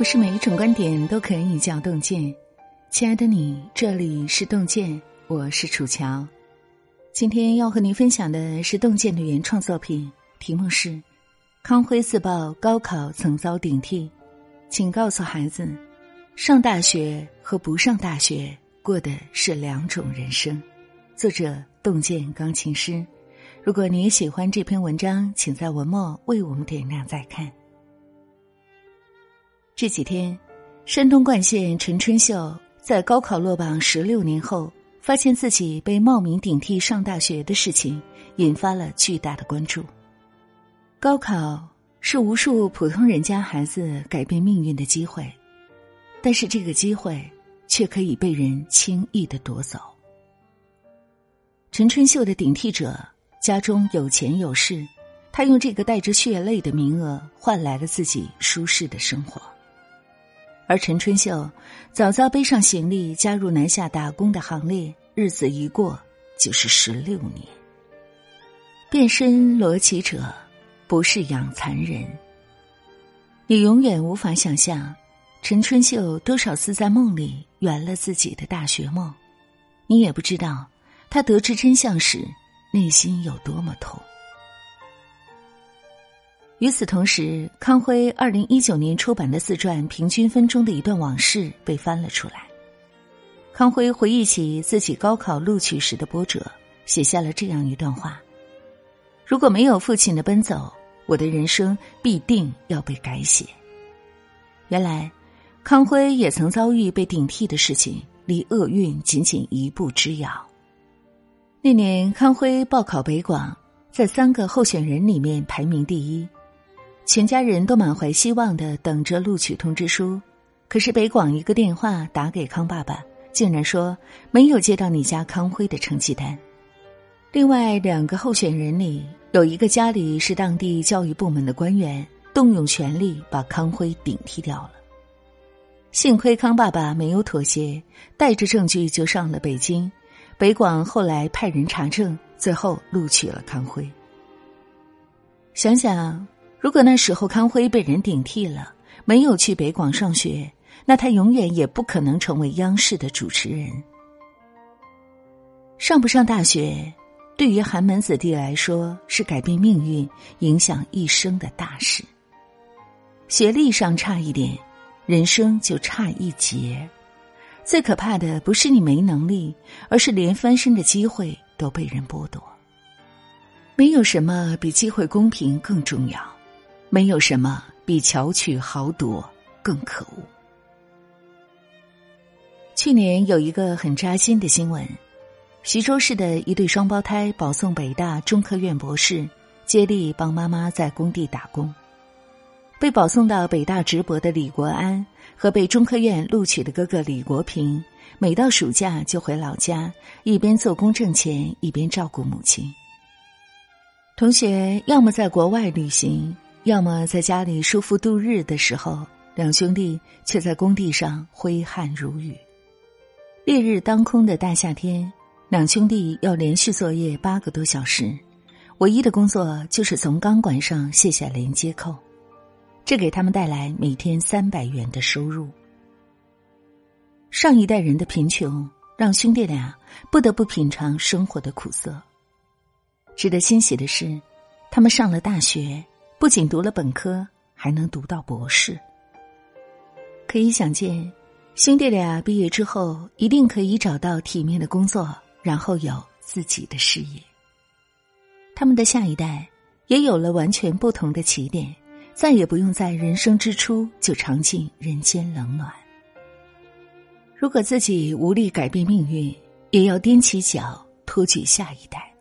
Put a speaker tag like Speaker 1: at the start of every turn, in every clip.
Speaker 1: 不是每一种观点都可以叫洞见。亲爱的你，这里是洞见，我是楚乔。今天要和您分享的是洞见的原创作品，题目是《康辉自曝高考曾遭顶替》，请告诉孩子，上大学和不上大学过的是两种人生。作者：洞见钢琴师。如果你喜欢这篇文章，请在文末为我们点亮再看。这几天，山东冠县陈春秀在高考落榜十六年后，发现自己被冒名顶替上大学的事情，引发了巨大的关注。高考是无数普通人家孩子改变命运的机会，但是这个机会却可以被人轻易的夺走。陈春秀的顶替者。家中有钱有势，他用这个带着血泪的名额换来了自己舒适的生活。而陈春秀早早背上行李加入南下打工的行列，日子一过就是十六年。变身罗绮者，不是养蚕人。你永远无法想象，陈春秀多少次在梦里圆了自己的大学梦，你也不知道，他得知真相时。内心有多么痛。与此同时，康辉二零一九年出版的自传《平均分》中的一段往事被翻了出来。康辉回忆起自己高考录取时的波折，写下了这样一段话：“如果没有父亲的奔走，我的人生必定要被改写。”原来，康辉也曾遭遇被顶替的事情，离厄运仅仅一步之遥。那年，康辉报考北广，在三个候选人里面排名第一，全家人都满怀希望的等着录取通知书。可是北广一个电话打给康爸爸，竟然说没有接到你家康辉的成绩单。另外两个候选人里，有一个家里是当地教育部门的官员，动用权力把康辉顶替掉了。幸亏康爸爸没有妥协，带着证据就上了北京。北广后来派人查证，最后录取了康辉。想想，如果那时候康辉被人顶替了，没有去北广上学，那他永远也不可能成为央视的主持人。上不上大学，对于寒门子弟来说是改变命运、影响一生的大事。学历上差一点，人生就差一截。最可怕的不是你没能力，而是连翻身的机会都被人剥夺。没有什么比机会公平更重要，没有什么比巧取豪夺更可恶。去年有一个很扎心的新闻：徐州市的一对双胞胎保送北大中科院博士，接力帮妈妈在工地打工。被保送到北大直博的李国安和被中科院录取的哥哥李国平，每到暑假就回老家，一边做工挣钱，一边照顾母亲。同学要么在国外旅行，要么在家里舒服度日的时候，两兄弟却在工地上挥汗如雨。烈日当空的大夏天，两兄弟要连续作业八个多小时，唯一的工作就是从钢管上卸下连接扣。这给他们带来每天三百元的收入。上一代人的贫穷让兄弟俩不得不品尝生活的苦涩。值得欣喜的是，他们上了大学，不仅读了本科，还能读到博士。可以想见，兄弟俩毕业之后一定可以找到体面的工作，然后有自己的事业。他们的下一代也有了完全不同的起点。再也不用在人生之初就尝尽人间冷暖。如果自己无力改变命运，也要踮起脚托举下一代。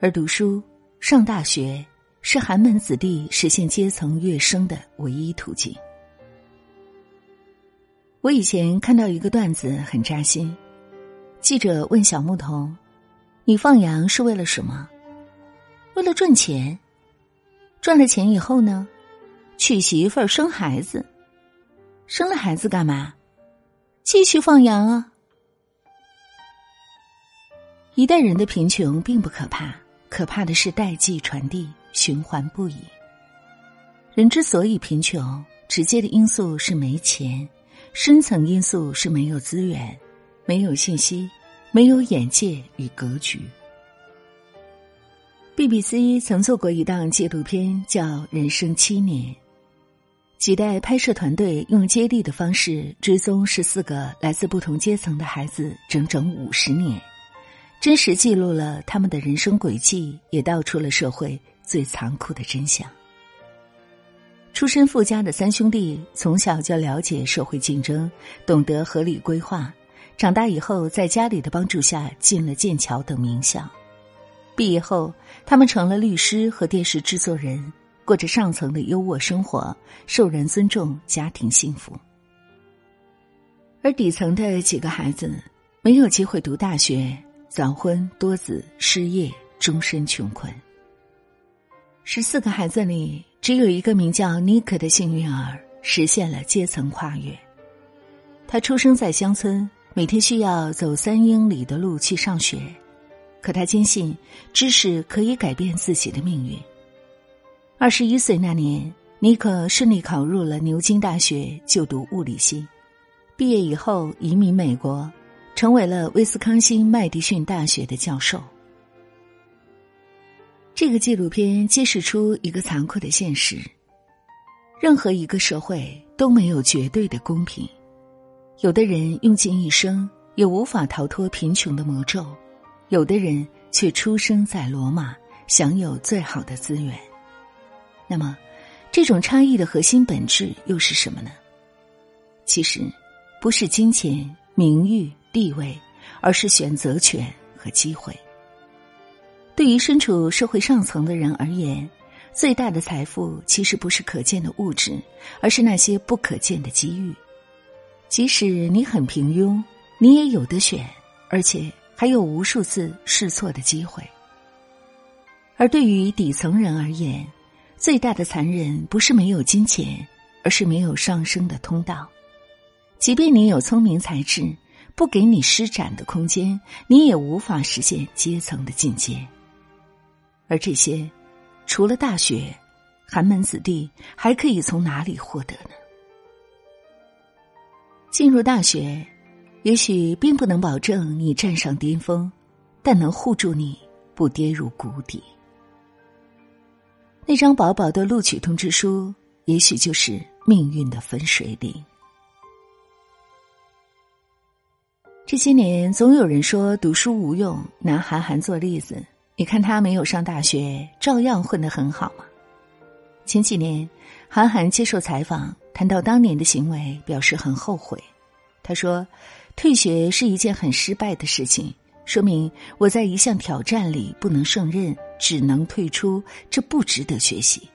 Speaker 1: 而读书、上大学是寒门子弟实现阶层跃升的唯一途径。我以前看到一个段子很扎心，记者问小牧童：“你放羊是为了什么？”“为了赚钱。”赚了钱以后呢，娶媳妇儿生孩子，生了孩子干嘛？继续放羊啊！一代人的贫穷并不可怕，可怕的是代际传递，循环不已。人之所以贫穷，直接的因素是没钱，深层因素是没有资源、没有信息、没有眼界与格局。BBC 曾做过一档纪录片，叫《人生七年》。几代拍摄团队用接力的方式追踪十四个来自不同阶层的孩子，整整五十年，真实记录了他们的人生轨迹，也道出了社会最残酷的真相。出身富家的三兄弟从小就了解社会竞争，懂得合理规划，长大以后在家里的帮助下进了剑桥等名校。毕业后，他们成了律师和电视制作人。过着上层的优渥生活，受人尊重，家庭幸福。而底层的几个孩子没有机会读大学，早婚多子，失业，终身穷困。十四个孩子里，只有一个名叫尼克的幸运儿实现了阶层跨越。他出生在乡村，每天需要走三英里的路去上学，可他坚信知识可以改变自己的命运。二十一岁那年，尼克顺利考入了牛津大学就读物理系。毕业以后移民美国，成为了威斯康星麦迪逊大学的教授。这个纪录片揭示出一个残酷的现实：任何一个社会都没有绝对的公平。有的人用尽一生也无法逃脱贫穷的魔咒，有的人却出生在罗马，享有最好的资源。那么，这种差异的核心本质又是什么呢？其实，不是金钱、名誉、地位，而是选择权和机会。对于身处社会上层的人而言，最大的财富其实不是可见的物质，而是那些不可见的机遇。即使你很平庸，你也有的选，而且还有无数次试错的机会。而对于底层人而言，最大的残忍不是没有金钱，而是没有上升的通道。即便你有聪明才智，不给你施展的空间，你也无法实现阶层的进阶。而这些，除了大学，寒门子弟还可以从哪里获得呢？进入大学，也许并不能保证你站上巅峰，但能护住你不跌入谷底。那张薄薄的录取通知书，也许就是命运的分水岭。这些年，总有人说读书无用，拿韩寒做例子。你看他没有上大学，照样混得很好嘛。前几年，韩寒接受采访，谈到当年的行为，表示很后悔。他说：“退学是一件很失败的事情。”说明我在一项挑战里不能胜任，只能退出，这不值得学习。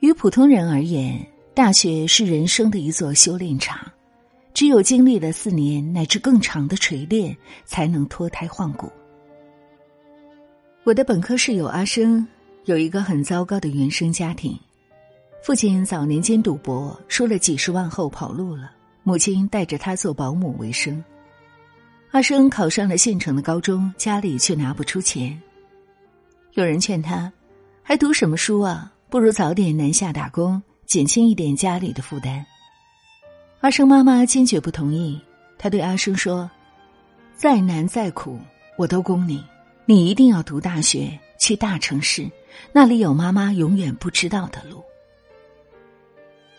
Speaker 1: 于普通人而言，大学是人生的一座修炼场，只有经历了四年乃至更长的锤炼，才能脱胎换骨。我的本科室友阿生有一个很糟糕的原生家庭，父亲早年间赌博输了几十万后跑路了，母亲带着他做保姆为生。阿生考上了县城的高中，家里却拿不出钱。有人劝他，还读什么书啊？不如早点南下打工，减轻一点家里的负担。阿生妈妈坚决不同意。他对阿生说：“再难再苦，我都供你。你一定要读大学，去大城市，那里有妈妈永远不知道的路。”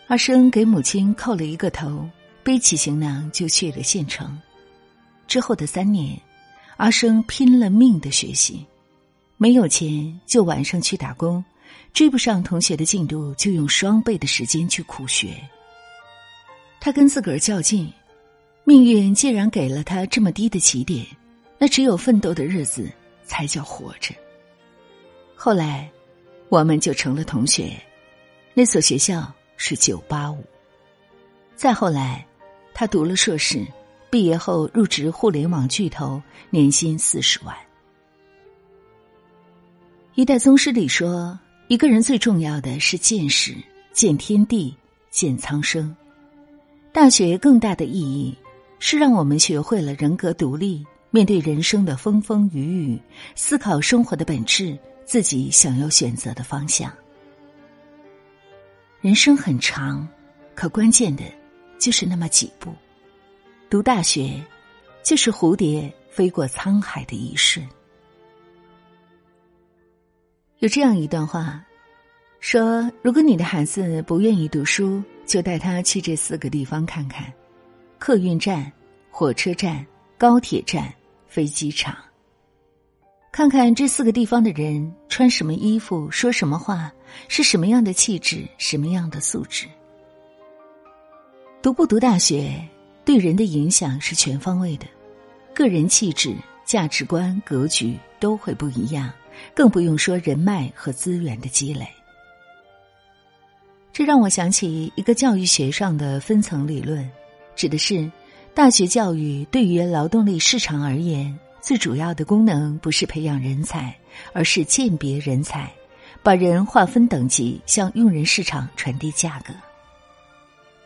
Speaker 1: 阿生给母亲叩了一个头，背起行囊就去了县城。之后的三年，阿生拼了命的学习，没有钱就晚上去打工，追不上同学的进度就用双倍的时间去苦学。他跟自个儿较劲，命运既然给了他这么低的起点，那只有奋斗的日子才叫活着。后来，我们就成了同学，那所学校是九八五。再后来，他读了硕士。毕业后入职互联网巨头，年薪四十万。一代宗师里说，一个人最重要的是见识，见天地，见苍生。大学更大的意义是让我们学会了人格独立，面对人生的风风雨雨，思考生活的本质，自己想要选择的方向。人生很长，可关键的，就是那么几步。读大学，就是蝴蝶飞过沧海的一瞬。有这样一段话，说：如果你的孩子不愿意读书，就带他去这四个地方看看：客运站、火车站、高铁站、飞机场。看看这四个地方的人穿什么衣服，说什么话，是什么样的气质，什么样的素质。读不读大学，对人的影响是全方位的，个人气质、价值观、格局都会不一样。更不用说人脉和资源的积累，这让我想起一个教育学上的分层理论，指的是大学教育对于劳动力市场而言，最主要的功能不是培养人才，而是鉴别人才，把人划分等级，向用人市场传递价格。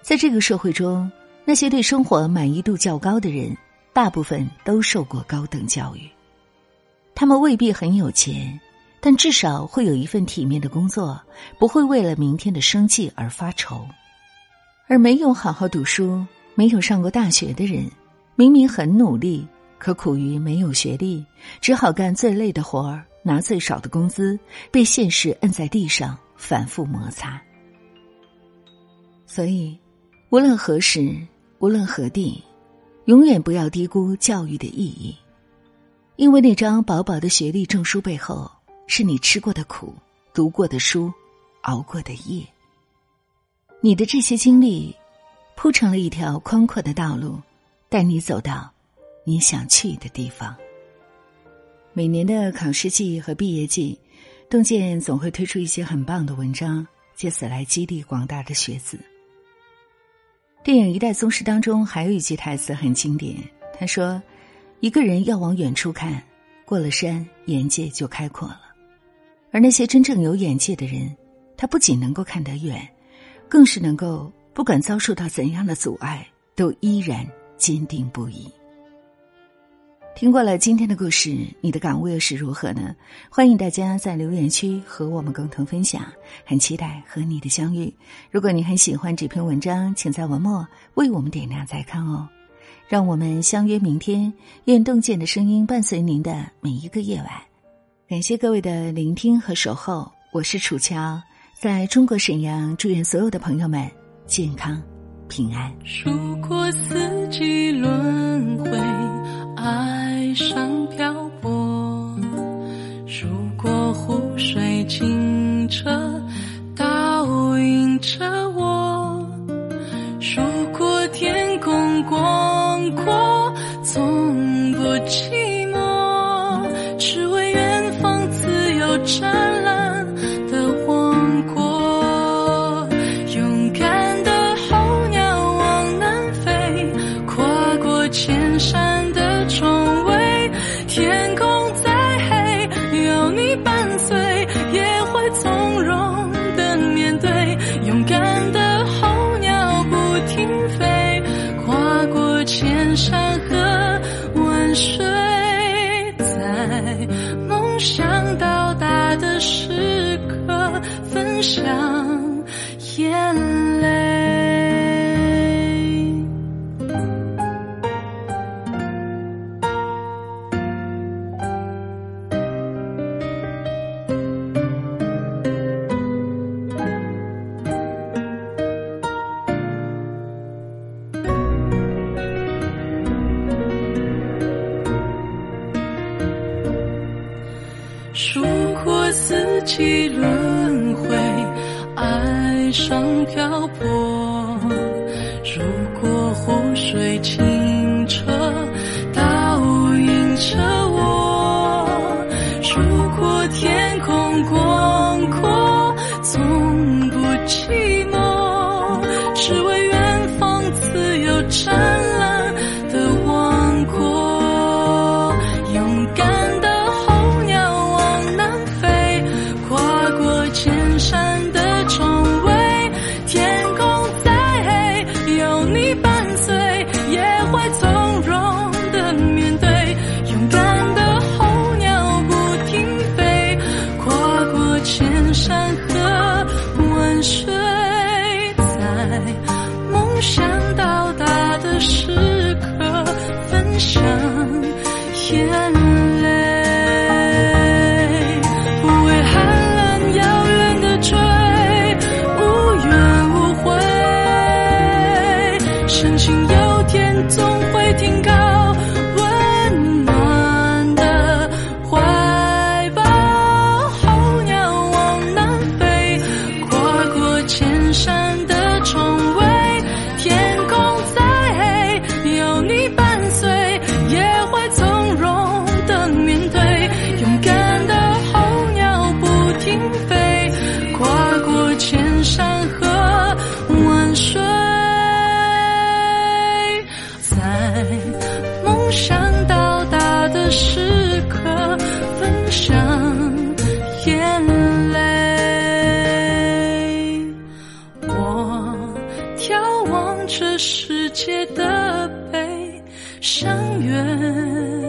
Speaker 1: 在这个社会中，那些对生活满意度较高的人，大部分都受过高等教育。他们未必很有钱，但至少会有一份体面的工作，不会为了明天的生计而发愁。而没有好好读书、没有上过大学的人，明明很努力，可苦于没有学历，只好干最累的活儿，拿最少的工资，被现实摁在地上反复摩擦。所以，无论何时，无论何地，永远不要低估教育的意义。因为那张薄薄的学历证书背后，是你吃过的苦、读过的书、熬过的夜。你的这些经历，铺成了一条宽阔的道路，带你走到你想去的地方。每年的考试季和毕业季，洞见总会推出一些很棒的文章，借此来激励广大的学子。电影《一代宗师》当中还有一句台词很经典，他说。一个人要往远处看，过了山，眼界就开阔了。而那些真正有眼界的人，他不仅能够看得远，更是能够不管遭受到怎样的阻碍，都依然坚定不移。听过了今天的故事，你的感悟又是如何呢？欢迎大家在留言区和我们共同分享，很期待和你的相遇。如果你很喜欢这篇文章，请在文末为我们点亮再看哦。让我们相约明天，愿洞见的声音伴随您的每一个夜晚。感谢各位的聆听和守候，我是楚乔，在中国沈阳，祝愿所有的朋友们健康平安。
Speaker 2: 数过四季轮回，爱上漂伴随，也会从容的面对。勇敢的候鸟不停飞，跨过千。山和万水，在梦想到达的时刻，分享眼泪。漂泊；如果湖水清澈，倒映着我；如果天空广阔，从不寂寞山这世界的悲伤远